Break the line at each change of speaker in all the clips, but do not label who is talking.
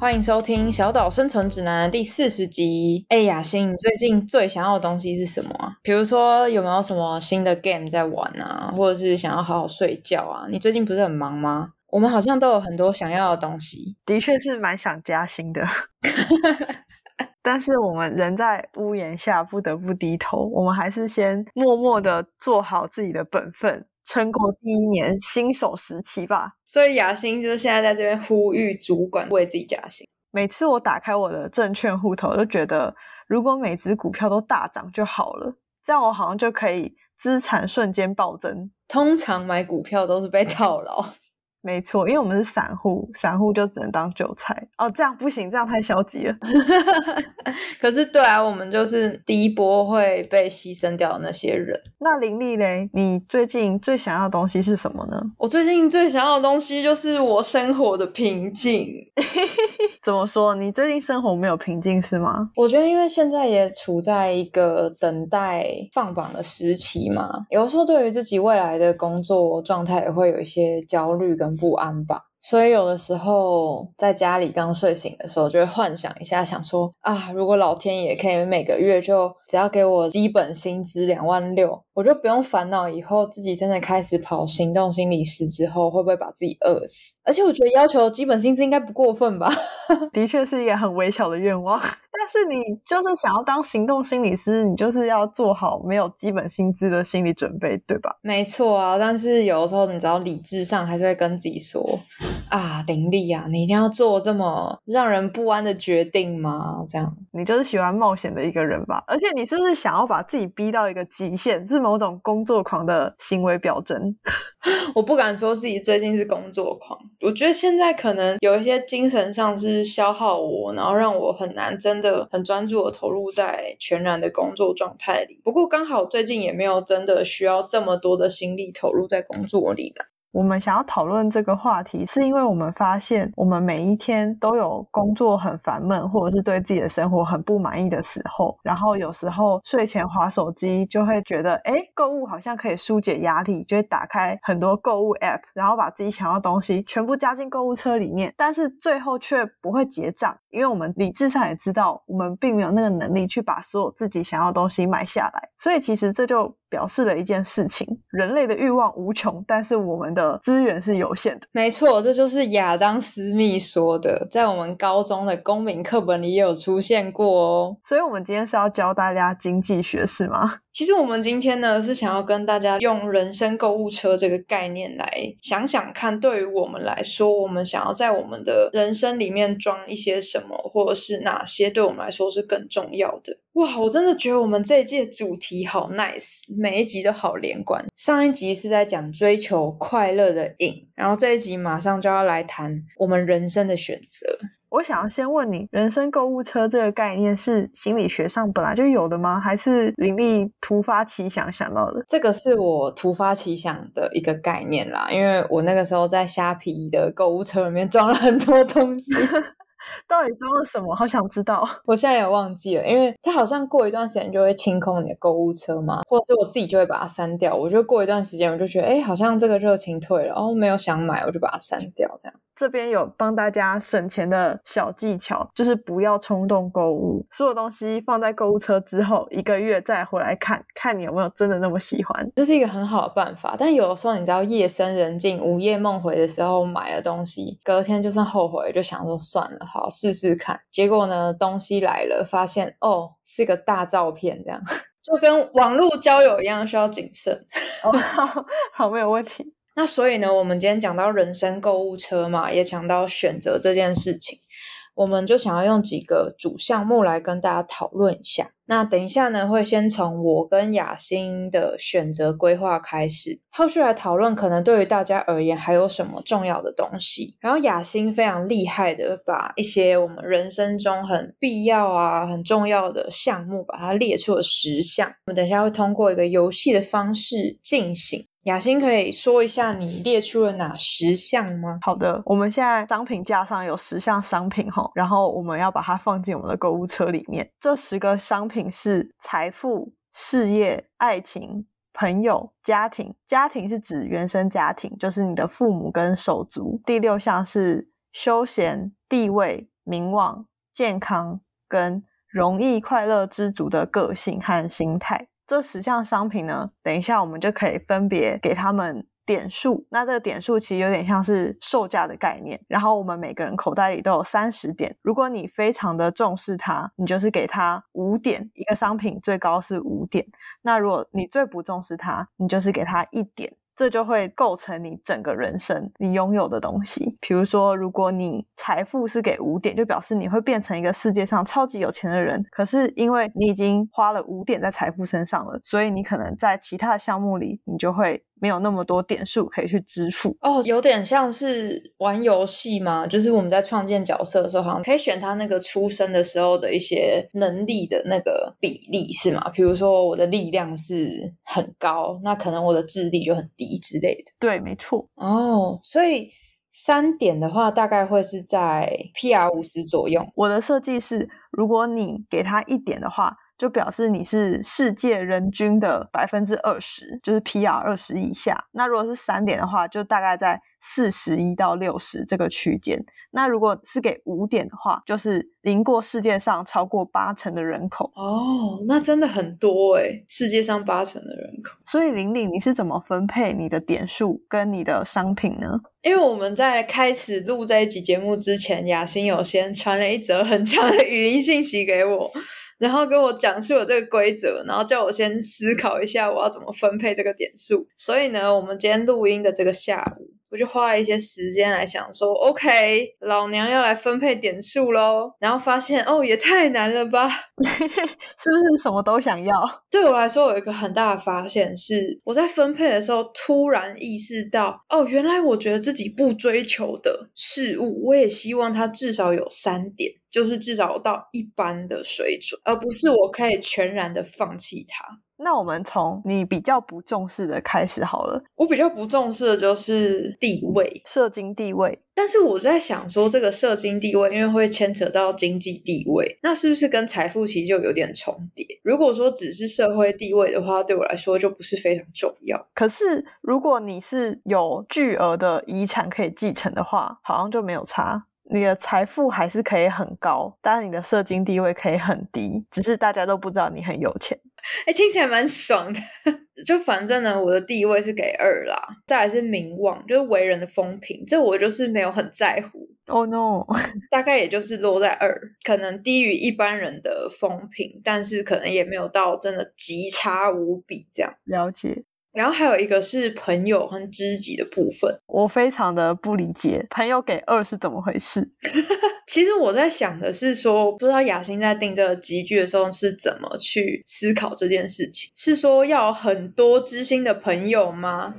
欢迎收听《小岛生存指南》第四十集。哎，雅欣，你最近最想要的东西是什么啊？比如说有没有什么新的 game 在玩啊，或者是想要好好睡觉啊？你最近不是很忙吗？我们好像都有很多想要的东西，
的确是蛮想加薪的，但是我们人在屋檐下不得不低头，我们还是先默默的做好自己的本分。撑过第一年新手时期吧。
所以雅欣就是现在在这边呼吁主管为自己加薪。
每次我打开我的证券户头，就觉得如果每只股票都大涨就好了，这样我好像就可以资产瞬间暴增。
通常买股票都是被套牢。
没错，因为我们是散户，散户就只能当韭菜哦。这样不行，这样太消极了。
可是，对啊，我们就是第一波会被牺牲掉的那些人。
那林丽嘞，你最近最想要的东西是什么呢？
我最近最想要的东西就是我生活的平静。
怎么说？你最近生活没有平静是吗？
我觉得，因为现在也处在一个等待放榜的时期嘛，有时候对于自己未来的工作状态也会有一些焦虑跟。不安吧，所以有的时候在家里刚睡醒的时候，就会幻想一下，想说啊，如果老天爷可以每个月就只要给我基本薪资两万六，我就不用烦恼以后自己真的开始跑行动心理师之后会不会把自己饿死。而且我觉得要求基本薪资应该不过分吧？
的确是一个很微小的愿望。但是你就是想要当行动心理师，你就是要做好没有基本薪资的心理准备，对吧？
没错啊，但是有的时候你知道理智上还是会跟自己说啊，林丽啊，你一定要做这么让人不安的决定吗？这样，
你就是喜欢冒险的一个人吧？而且你是不是想要把自己逼到一个极限，是某种工作狂的行为表征？
我不敢说自己最近是工作狂，我觉得现在可能有一些精神上是消耗我，然后让我很难真的。很专注的投入在全然的工作状态里，不过刚好最近也没有真的需要这么多的心力投入在工作里了。
我们想要讨论这个话题，是因为我们发现，我们每一天都有工作很烦闷，或者是对自己的生活很不满意的时候。然后有时候睡前划手机，就会觉得，哎，购物好像可以疏解压力，就会打开很多购物 App，然后把自己想要东西全部加进购物车里面。但是最后却不会结账，因为我们理智上也知道，我们并没有那个能力去把所有自己想要的东西买下来。所以其实这就。表示了一件事情：人类的欲望无穷，但是我们的资源是有限的。
没错，这就是亚当·斯密说的，在我们高中的公民课本里也有出现过哦。
所以，我们今天是要教大家经济学，是吗？
其实我们今天呢是想要跟大家用人生购物车这个概念来想想看，对于我们来说，我们想要在我们的人生里面装一些什么，或者是哪些对我们来说是更重要的。哇，我真的觉得我们这一届主题好 nice，每一集都好连贯。上一集是在讲追求快乐的瘾，然后这一集马上就要来谈我们人生的选择。
我想要先问你，人生购物车这个概念是心理学上本来就有的吗？还是林立突发奇想想到的？
这个是我突发奇想的一个概念啦，因为我那个时候在虾皮的购物车里面装了很多东西。
到底装了什么？好想知道。
我现在也忘记了，因为它好像过一段时间就会清空你的购物车嘛，或者是我自己就会把它删掉。我就过一段时间，我就觉得，哎，好像这个热情退了，哦，没有想买，我就把它删掉，这样。
这边有帮大家省钱的小技巧，就是不要冲动购物，所有东西放在购物车之后一个月再回来看看你有没有真的那么喜欢，
这是一个很好的办法。但有的时候你知道夜深人静、午夜梦回的时候买了东西，隔天就算后悔，就想说算了，好试试看。结果呢，东西来了，发现哦是个大照片，这样 就跟网络交友一样，需要谨慎。
哦，好，没有问题。
那所以呢，我们今天讲到人生购物车嘛，也讲到选择这件事情。我们就想要用几个主项目来跟大家讨论一下。那等一下呢，会先从我跟雅欣的选择规划开始，后续来讨论可能对于大家而言还有什么重要的东西。然后雅欣非常厉害的把一些我们人生中很必要啊、很重要的项目，把它列出了十项。我们等一下会通过一个游戏的方式进行。雅欣可以说一下你列出了哪十项吗？
好的，我们现在商品架上有十项商品哈，然后我们要把它放进我们的购物车里面。这十个商品是财富、事业、爱情、朋友、家庭。家庭是指原生家庭，就是你的父母跟手足。第六项是休闲、地位、名望、健康跟容易、快乐、知足的个性和心态。这十项商品呢，等一下我们就可以分别给他们点数。那这个点数其实有点像是售价的概念。然后我们每个人口袋里都有三十点。如果你非常的重视它，你就是给它五点。一个商品最高是五点。那如果你最不重视它，你就是给它一点。这就会构成你整个人生你拥有的东西。比如说，如果你财富是给五点，就表示你会变成一个世界上超级有钱的人。可是因为你已经花了五点在财富身上了，所以你可能在其他的项目里，你就会。没有那么多点数可以去支付
哦，有点像是玩游戏嘛，就是我们在创建角色的时候，好像可以选他那个出生的时候的一些能力的那个比例是吗？比如说我的力量是很高，那可能我的智力就很低之类的。
对，没错。
哦，所以三点的话，大概会是在 PR 五十左右。
我的设计是，如果你给他一点的话。就表示你是世界人均的百分之二十，就是 PR 二十以下。那如果是三点的话，就大概在四十一到六十这个区间。那如果是给五点的话，就是赢过世界上超过八成的人口。
哦，那真的很多诶世界上八成的人口。
所以玲玲，你是怎么分配你的点数跟你的商品呢？
因为我们在开始录这一集节目之前，雅欣有先传了一则很长的语音讯息给我。然后跟我讲述了这个规则，然后叫我先思考一下我要怎么分配这个点数。所以呢，我们今天录音的这个下午。我就花了一些时间来想说，OK，老娘要来分配点数喽。然后发现，哦，也太难了吧？
是不是什么都想要？
对我来说，有一个很大的发现是，我在分配的时候突然意识到，哦，原来我觉得自己不追求的事物，我也希望它至少有三点，就是至少到一般的水准，而不是我可以全然的放弃它。
那我们从你比较不重视的开始好了。
我比较不重视的就是地位、
社经地位。
但是我在想说，这个社经地位，因为会牵扯到经济地位，那是不是跟财富其实就有点重叠？如果说只是社会地位的话，对我来说就不是非常重要。
可是如果你是有巨额的遗产可以继承的话，好像就没有差。你的财富还是可以很高，但是你的社经地位可以很低，只是大家都不知道你很有钱。
哎，听起来蛮爽的。就反正呢，我的地位是给二啦，再来是名望，就是为人的风评，这我就是没有很在乎。
Oh no，
大概也就是落在二，可能低于一般人的风评，但是可能也没有到真的极差无比这样。
了解。
然后还有一个是朋友和知己的部分，
我非常的不理解朋友给二是怎么回事。
其实我在想的是说，不知道雅欣在定这个集句的时候是怎么去思考这件事情，是说要很多知心的朋友吗？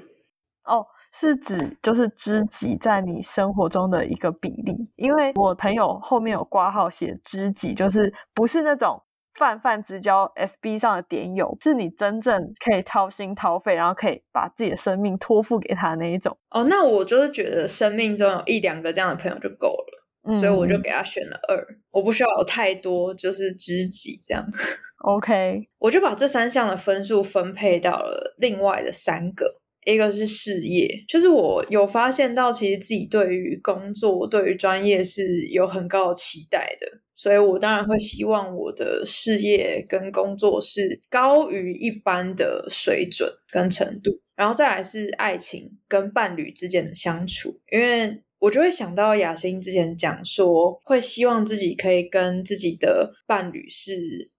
哦，是指就是知己在你生活中的一个比例，因为我朋友后面有挂号写知己，就是不是那种。泛泛之交，FB 上的点友，是你真正可以掏心掏肺，然后可以把自己的生命托付给他那一种。
哦，那我就是觉得生命中有一两个这样的朋友就够了，所以我就给他选了二。我不需要有太多，就是知己这样。
OK，
我就把这三项的分数分配到了另外的三个。一个是事业，就是我有发现到，其实自己对于工作、对于专业是有很高的期待的，所以我当然会希望我的事业跟工作是高于一般的水准跟程度。然后再来是爱情跟伴侣之间的相处，因为我就会想到雅欣之前讲说，会希望自己可以跟自己的伴侣是。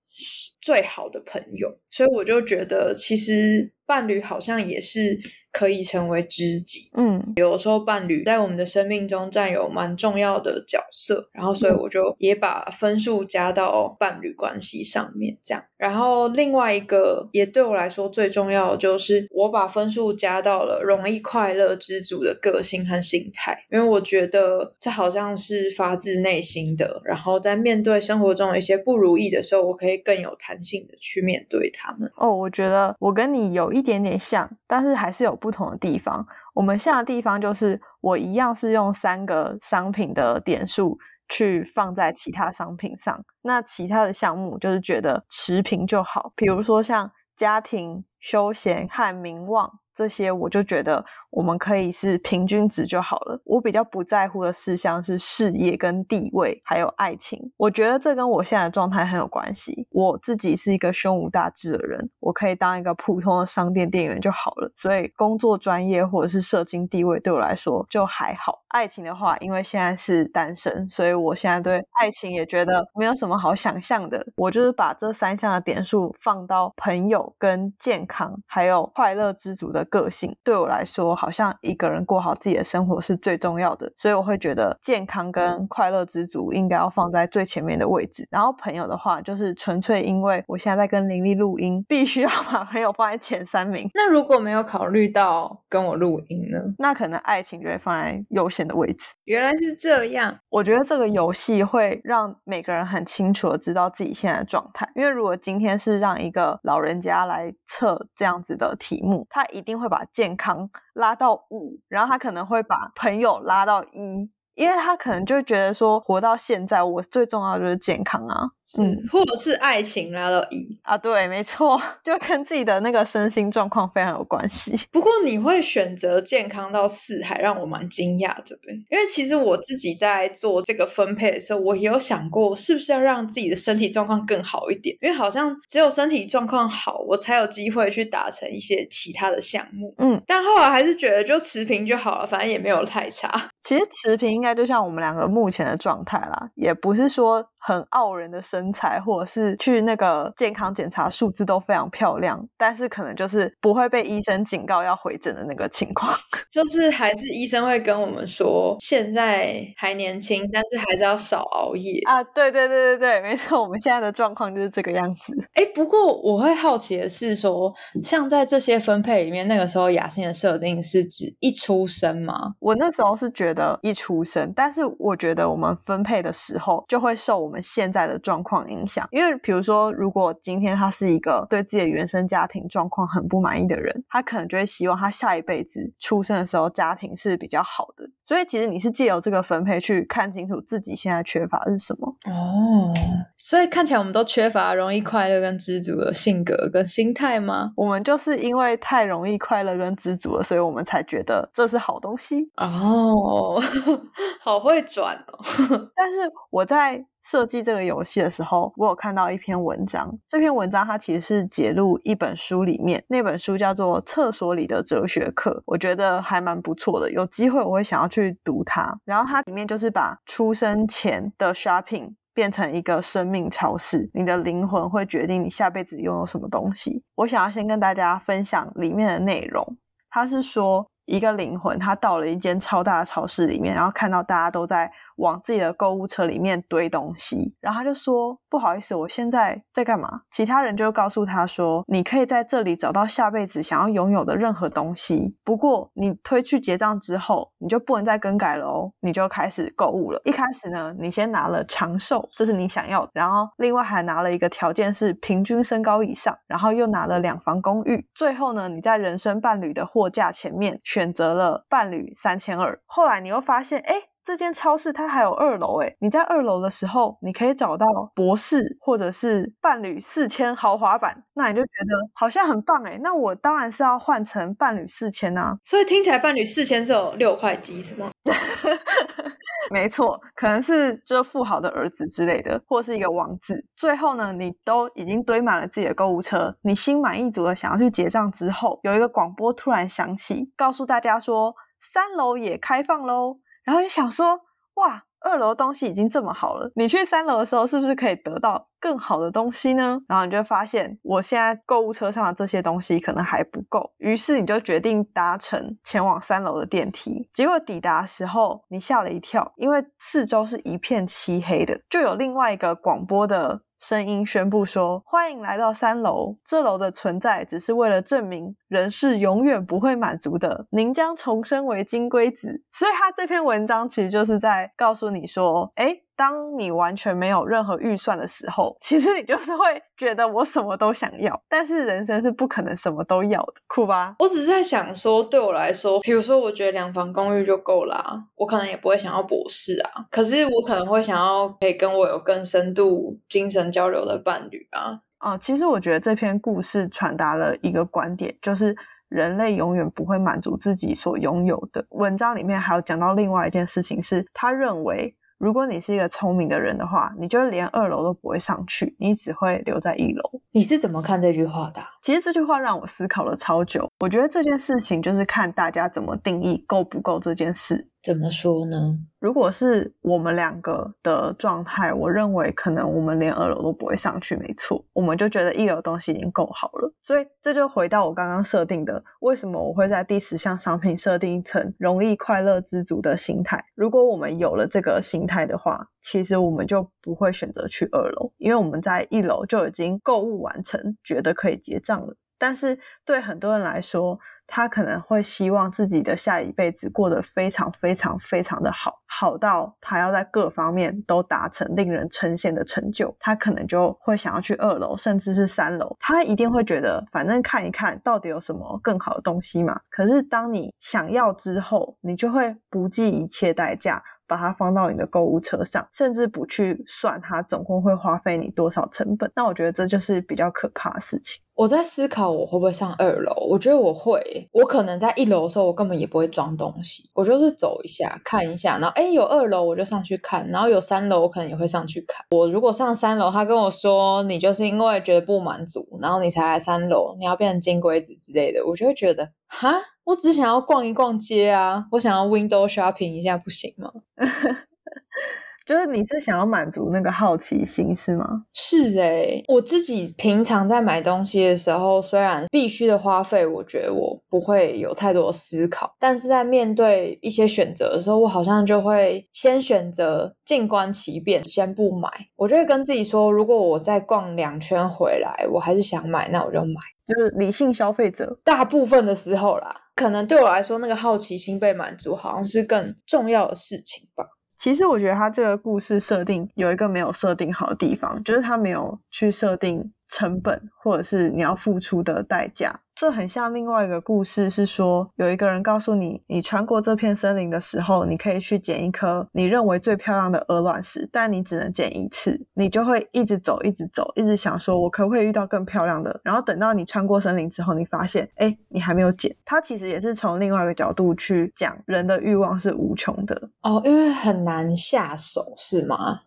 最好的朋友，所以我就觉得，其实伴侣好像也是可以成为知己。
嗯，
有时候伴侣在我们的生命中占有蛮重要的角色，然后所以我就也把分数加到伴侣关系上面，这样。然后另外一个也对我来说最重要的就是我把分数加到了容易快乐知足的个性和心态，因为我觉得这好像是发自内心的。然后在面对生活中一些不如意的时候，我可以更有弹性的去面对他们。
哦，我觉得我跟你有一点点像，但是还是有不同的地方。我们像的地方就是我一样是用三个商品的点数。去放在其他商品上，那其他的项目就是觉得持平就好，比如说像家庭、休闲和名望这些，我就觉得。我们可以是平均值就好了。我比较不在乎的事项是事业跟地位，还有爱情。我觉得这跟我现在的状态很有关系。我自己是一个胸无大志的人，我可以当一个普通的商店店员就好了。所以工作专业或者是社经地位对我来说就还好。爱情的话，因为现在是单身，所以我现在对爱情也觉得没有什么好想象的。我就是把这三项的点数放到朋友跟健康，还有快乐知足的个性，对我来说。好像一个人过好自己的生活是最重要的，所以我会觉得健康跟快乐之足应该要放在最前面的位置。然后朋友的话，就是纯粹因为我现在在跟林丽录音，必须要把朋友放在前三名。
那如果没有考虑到跟我录音呢？
那可能爱情就会放在优先的位置。
原来是这样，
我觉得这个游戏会让每个人很清楚的知道自己现在的状态。因为如果今天是让一个老人家来测这样子的题目，他一定会把健康。拉拉到五，然后他可能会把朋友拉到一。因为他可能就觉得说，活到现在，我最重要就是健康啊，
嗯，或者是爱情拉到一
啊，对，没错，就跟自己的那个身心状况非常有关系。
不过你会选择健康到四，还让我蛮惊讶，对不对？因为其实我自己在做这个分配的时候，我也有想过，是不是要让自己的身体状况更好一点？因为好像只有身体状况好，我才有机会去达成一些其他的项目。
嗯，
但后来还是觉得就持平就好了，反正也没有太差。
其实持平应该。就像我们两个目前的状态啦，也不是说很傲人的身材，或者是去那个健康检查数字都非常漂亮，但是可能就是不会被医生警告要回诊的那个情况。
就是还是医生会跟我们说，现在还年轻，但是还是要少熬夜
啊。对对对对对，没错，我们现在的状况就是这个样子。
哎，不过我会好奇的是，说像在这些分配里面，那个时候雅欣的设定是指一出生吗？
我那时候是觉得一出生。但是我觉得我们分配的时候就会受我们现在的状况影响，因为比如说，如果今天他是一个对自己的原生家庭状况很不满意的人，他可能就会希望他下一辈子出生的时候家庭是比较好的。所以其实你是借由这个分配去看清楚自己现在缺乏是什么
哦。所以看起来我们都缺乏容易快乐跟知足的性格跟心态吗？
我们就是因为太容易快乐跟知足了，所以我们才觉得这是好东西
哦。好会转哦！
但是我在设计这个游戏的时候，我有看到一篇文章。这篇文章它其实是揭录一本书里面，那本书叫做《厕所里的哲学课》，我觉得还蛮不错的。有机会我会想要去读它。然后它里面就是把出生前的 shopping 变成一个生命超市，你的灵魂会决定你下辈子拥有什么东西。我想要先跟大家分享里面的内容。他是说。一个灵魂，他到了一间超大的超市里面，然后看到大家都在。往自己的购物车里面堆东西，然后他就说：“不好意思，我现在在干嘛？”其他人就告诉他说：“你可以在这里找到下辈子想要拥有的任何东西，不过你推去结账之后，你就不能再更改了哦，你就开始购物了。一开始呢，你先拿了长寿，这是你想要的，然后另外还拿了一个条件是平均身高以上，然后又拿了两房公寓，最后呢，你在人生伴侣的货架前面选择了伴侣三千二。后来你又发现，哎。”这间超市它还有二楼诶，你在二楼的时候，你可以找到博士或者是伴侣四千豪华版，那你就觉得好像很棒诶。那我当然是要换成伴侣四千啊。
所以听起来伴侣四千是有六块肌是吗？
没错，可能是这富豪的儿子之类的，或是一个王子。最后呢，你都已经堆满了自己的购物车，你心满意足的想要去结账之后，有一个广播突然响起，告诉大家说三楼也开放喽。然后就想说，哇，二楼东西已经这么好了，你去三楼的时候是不是可以得到更好的东西呢？然后你就发现，我现在购物车上的这些东西可能还不够，于是你就决定搭乘前往三楼的电梯。结果抵达时候，你吓了一跳，因为四周是一片漆黑的，就有另外一个广播的。声音宣布说：“欢迎来到三楼，这楼的存在只是为了证明人是永远不会满足的，您将重生为金龟子。”所以他这篇文章其实就是在告诉你说：“哎。”当你完全没有任何预算的时候，其实你就是会觉得我什么都想要，但是人生是不可能什么都要的，酷吧？
我只是在想说，对我来说，比如说，我觉得两房公寓就够啦，我可能也不会想要博士啊，可是我可能会想要可以跟我有更深度精神交流的伴侣啊。
哦，其实我觉得这篇故事传达了一个观点，就是人类永远不会满足自己所拥有的。文章里面还有讲到另外一件事情，是他认为。如果你是一个聪明的人的话，你就连二楼都不会上去，你只会留在一楼。
你是怎么看这句话的？
其实这句话让我思考了超久。我觉得这件事情就是看大家怎么定义够不够这件事。
怎么说呢？
如果是我们两个的状态，我认为可能我们连二楼都不会上去，没错，我们就觉得一楼东西已经够好了。所以这就回到我刚刚设定的，为什么我会在第十项商品设定一层容易快乐知足的心态？如果我们有了这个心态的话，其实我们就不会选择去二楼，因为我们在一楼就已经购物完成，觉得可以结账了。但是对很多人来说，他可能会希望自己的下一辈子过得非常非常非常的好，好到他要在各方面都达成令人称羡的成就。他可能就会想要去二楼，甚至是三楼。他一定会觉得，反正看一看到底有什么更好的东西嘛。可是当你想要之后，你就会不计一切代价。把它放到你的购物车上，甚至不去算它总共会花费你多少成本。那我觉得这就是比较可怕的事情。
我在思考我会不会上二楼，我觉得我会。我可能在一楼的时候，我根本也不会装东西，我就是走一下看一下，然后哎有二楼我就上去看，然后有三楼我可能也会上去看。我如果上三楼，他跟我说你就是因为觉得不满足，然后你才来三楼，你要变成金龟子之类的，我就会觉得哈。我只想要逛一逛街啊！我想要 window shopping 一下，不行吗？
就是你是想要满足那个好奇心是吗？
是诶，我自己平常在买东西的时候，虽然必须的花费，我觉得我不会有太多思考，但是在面对一些选择的时候，我好像就会先选择静观其变，先不买。我就会跟自己说，如果我再逛两圈回来，我还是想买，那我就买。
就是理性消费者，
大部分的时候啦。可能对我来说，那个好奇心被满足，好像是更重要的事情吧。
其实我觉得他这个故事设定有一个没有设定好的地方，就是他没有去设定。成本或者是你要付出的代价，这很像另外一个故事，是说有一个人告诉你，你穿过这片森林的时候，你可以去捡一颗你认为最漂亮的鹅卵石，但你只能捡一次，你就会一直走，一直走，一直想说，我可不可以遇到更漂亮的？然后等到你穿过森林之后，你发现，哎，你还没有捡。它其实也是从另外一个角度去讲，人的欲望是无穷的
哦，因为很难下手，是吗？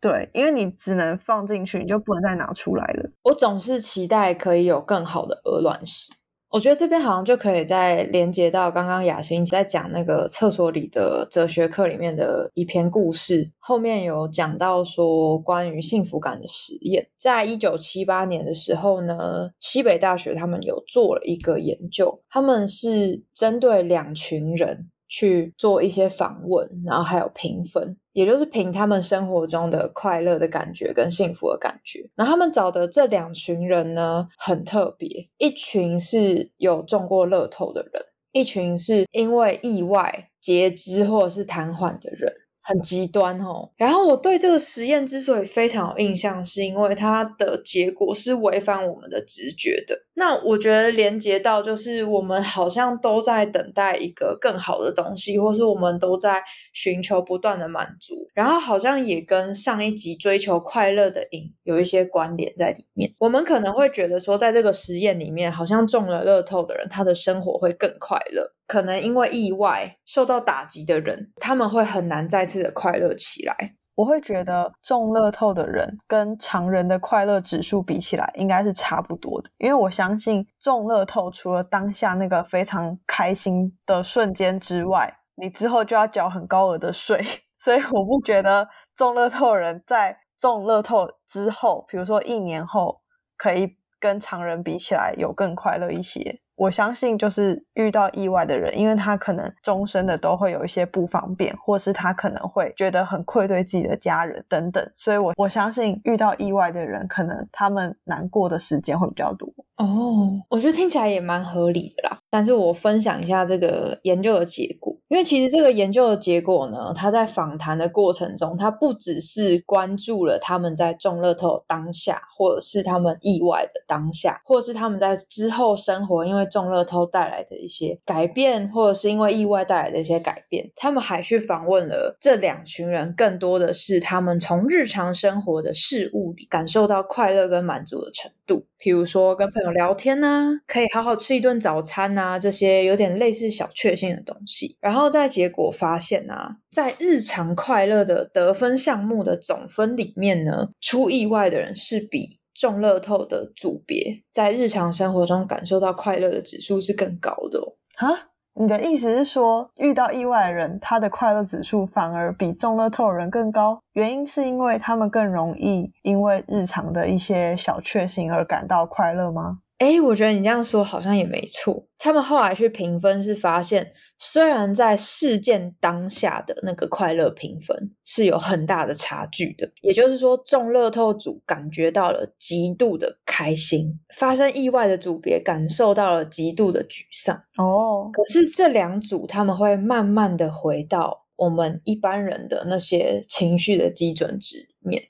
对，因为你只能放进去，你就不能再拿出来了。
我总是期待可以有更好的鹅卵石。我觉得这边好像就可以再连接到刚刚雅欣在讲那个厕所里的哲学课里面的一篇故事，后面有讲到说关于幸福感的实验。在一九七八年的时候呢，西北大学他们有做了一个研究，他们是针对两群人。去做一些访问，然后还有评分，也就是凭他们生活中的快乐的感觉跟幸福的感觉。然后他们找的这两群人呢，很特别，一群是有中过乐透的人，一群是因为意外截肢或者是瘫痪的人。很极端哦，然后我对这个实验之所以非常有印象，是因为它的结果是违反我们的直觉的。那我觉得连接到就是我们好像都在等待一个更好的东西，或是我们都在寻求不断的满足，然后好像也跟上一集追求快乐的瘾有一些关联在里面。我们可能会觉得说，在这个实验里面，好像中了乐透的人，他的生活会更快乐。可能因为意外受到打击的人，他们会很难再次的快乐起来。
我会觉得中乐透的人跟常人的快乐指数比起来，应该是差不多的。因为我相信中乐透除了当下那个非常开心的瞬间之外，你之后就要缴很高额的税，所以我不觉得中乐透人在。中乐透之后，比如说一年后，可以跟常人比起来有更快乐一些。我相信，就是遇到意外的人，因为他可能终身的都会有一些不方便，或是他可能会觉得很愧对自己的家人等等，所以我我相信遇到意外的人，可能他们难过的时间会比较多。
哦，我觉得听起来也蛮合理的啦。但是我分享一下这个研究的结果，因为其实这个研究的结果呢，他在访谈的过程中，他不只是关注了他们在中乐透当下，或者是他们意外的当下，或者是他们在之后生活因为中乐透带来的一些改变，或者是因为意外带来的一些改变，他们还去访问了这两群人，更多的是他们从日常生活的事物里感受到快乐跟满足的程度，譬如说跟朋友聊天呐，可以好好吃一顿早餐呐，这些有点类似小确幸的东西。然后在结果发现啊，在日常快乐的得分项目的总分里面呢，出意外的人是比中乐透的组别在日常生活中感受到快乐的指数是更高的哦。
啊，你的意思是说，遇到意外的人，他的快乐指数反而比中乐透的人更高？原因是因为他们更容易因为日常的一些小确幸而感到快乐吗？
哎，我觉得你这样说好像也没错。他们后来去评分是发现，虽然在事件当下的那个快乐评分是有很大的差距的，也就是说，中乐透组感觉到了极度的开心，发生意外的组别感受到了极度的沮丧。
哦，
可是这两组他们会慢慢的回到我们一般人的那些情绪的基准值。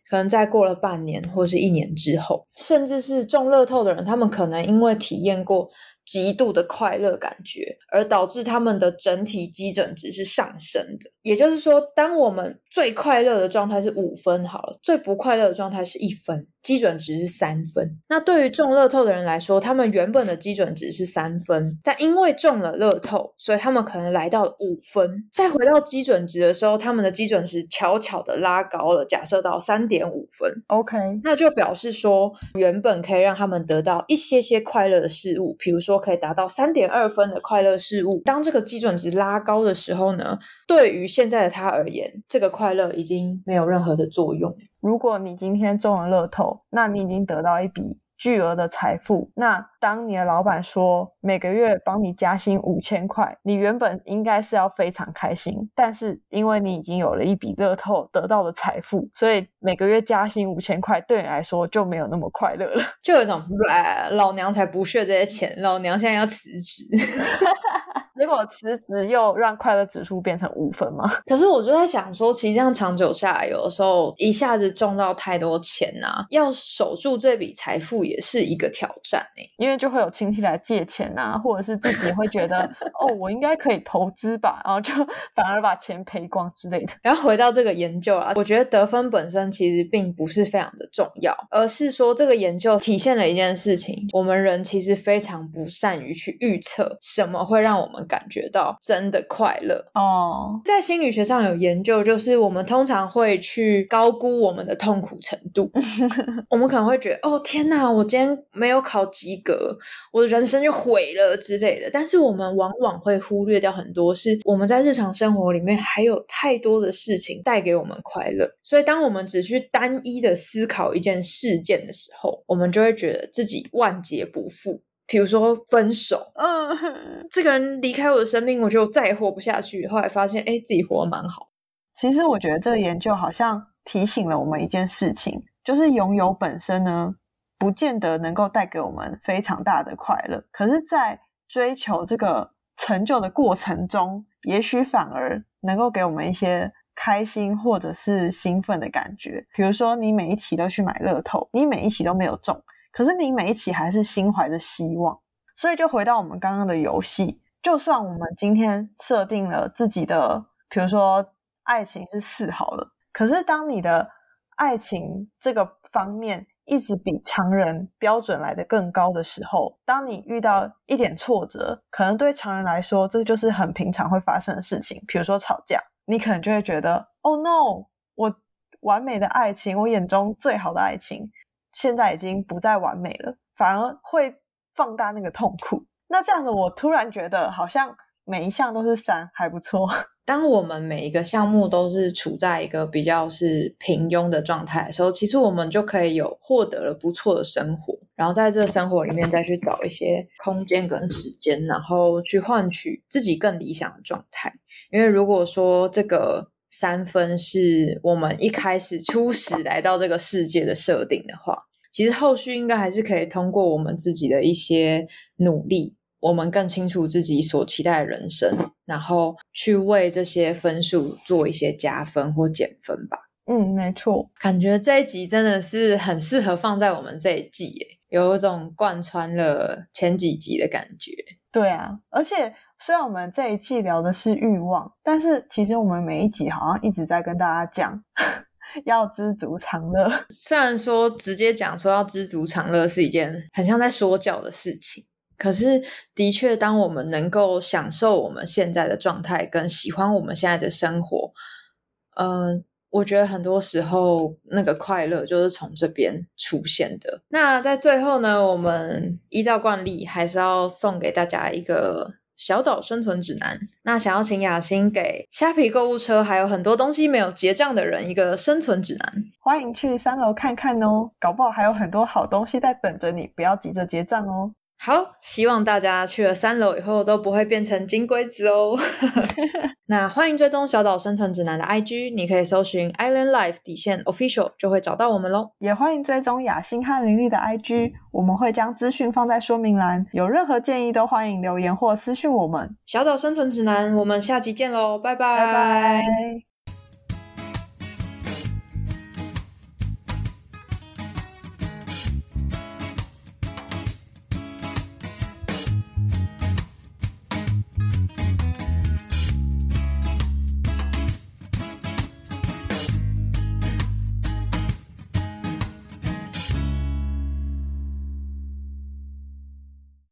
可能在过了半年或是一年之后，甚至是中乐透的人，他们可能因为体验过极度的快乐感觉，而导致他们的整体基准值是上升的。也就是说，当我们最快乐的状态是五分好了，最不快乐的状态是一分，基准值是三分。那对于中乐透的人来说，他们原本的基准值是三分，但因为中了乐透，所以他们可能来到五分。再回到基准值的时候，他们的基准值悄悄的拉高了，假设到三点五分。
OK，
那就表示说，原本可以让他们得到一些些快乐的事物，比如说可以达到三点二分的快乐事物。当这个基准值拉高的时候呢，对于现在的他而言，这个快乐已经没有任何的作用。
如果你今天中了乐透，那你已经得到一笔巨额的财富。那当你的老板说每个月帮你加薪五千块，你原本应该是要非常开心，但是因为你已经有了一笔乐透得到的财富，所以每个月加薪五千块对你来说就没有那么快乐了。
就有一种，呃老娘才不屑这些钱，老娘现在要辞职。
结果辞职又让快乐指数变成五分吗？
可是我就在想说，其实这样长久下来，有的时候一下子中到太多钱啊，要守住这笔财富也是一个挑战欸诶、
因为就会有亲戚来借钱啊，或者是自己会觉得哦，我应该可以投资吧，然后就 反而把钱赔光之类的。
然后回到这个研究啊，我觉得得分本身其实并不是非常的重要，而是说这个研究体现了一件事情：我们人其实非常不善于去预测什么会让我们感觉到真的快乐。
哦，
在心理学上有研究，就是我们通常会去高估我们的痛苦程度。我们可能会觉得，哦天哪，我今天没有考及格，我的人生就毁了之类的。但是我们往往会忽略掉很多，是我们在日常生活里面还有太多的事情带给我们快乐。所以，当我们只去单一的思考一件事件的时候，我们就会觉得自己万劫不复。比如说分手，
嗯，
这个人离开我的生命，我觉得我再也活不下去。后来发现，哎，自己活得蛮好。
其实我觉得这个研究好像提醒了我们一件事情，就是拥有本身呢，不见得能够带给我们非常大的快乐，可是，在追求这个成就的过程中，也许反而能够给我们一些开心或者是兴奋的感觉。比如说，你每一期都去买乐透，你每一期都没有中，可是你每一期还是心怀着希望。所以，就回到我们刚刚的游戏，就算我们今天设定了自己的，比如说爱情是四好了，可是当你的爱情这个方面一直比常人标准来的更高的时候，当你遇到一点挫折，可能对常人来说这就是很平常会发生的事情，比如说吵架，你可能就会觉得，Oh no，我完美的爱情，我眼中最好的爱情，现在已经不再完美了，反而会放大那个痛苦。那这样子，我突然觉得好像每一项都是三，还不错。
当我们每一个项目都是处在一个比较是平庸的状态的时候，其实我们就可以有获得了不错的生活，然后在这个生活里面再去找一些空间跟时间，然后去换取自己更理想的状态。因为如果说这个三分是我们一开始初始来到这个世界的设定的话，其实后续应该还是可以通过我们自己的一些努力。我们更清楚自己所期待的人生，然后去为这些分数做一些加分或减分吧。
嗯，没错，
感觉这一集真的是很适合放在我们这一季，有一种贯穿了前几集的感觉。
对啊，而且虽然我们这一季聊的是欲望，但是其实我们每一集好像一直在跟大家讲要知足常乐。
虽然说直接讲说要知足常乐是一件很像在说教的事情。可是，的确，当我们能够享受我们现在的状态，跟喜欢我们现在的生活，嗯，我觉得很多时候那个快乐就是从这边出现的。那在最后呢，我们依照惯例，还是要送给大家一个小岛生存指南。那想要请雅欣给虾皮购物车还有很多东西没有结账的人一个生存指南。
欢迎去三楼看看哦，搞不好还有很多好东西在等着你，不要急着结账哦。
好，希望大家去了三楼以后都不会变成金龟子哦。那欢迎追踪小岛生存指南的 IG，你可以搜寻 Island Life 底线 Official 就会找到我们喽。
也欢迎追踪雅欣和林立的 IG，我们会将资讯放在说明栏，有任何建议都欢迎留言或私讯我们。
小岛生存指南，我们下期见喽，拜拜
拜拜。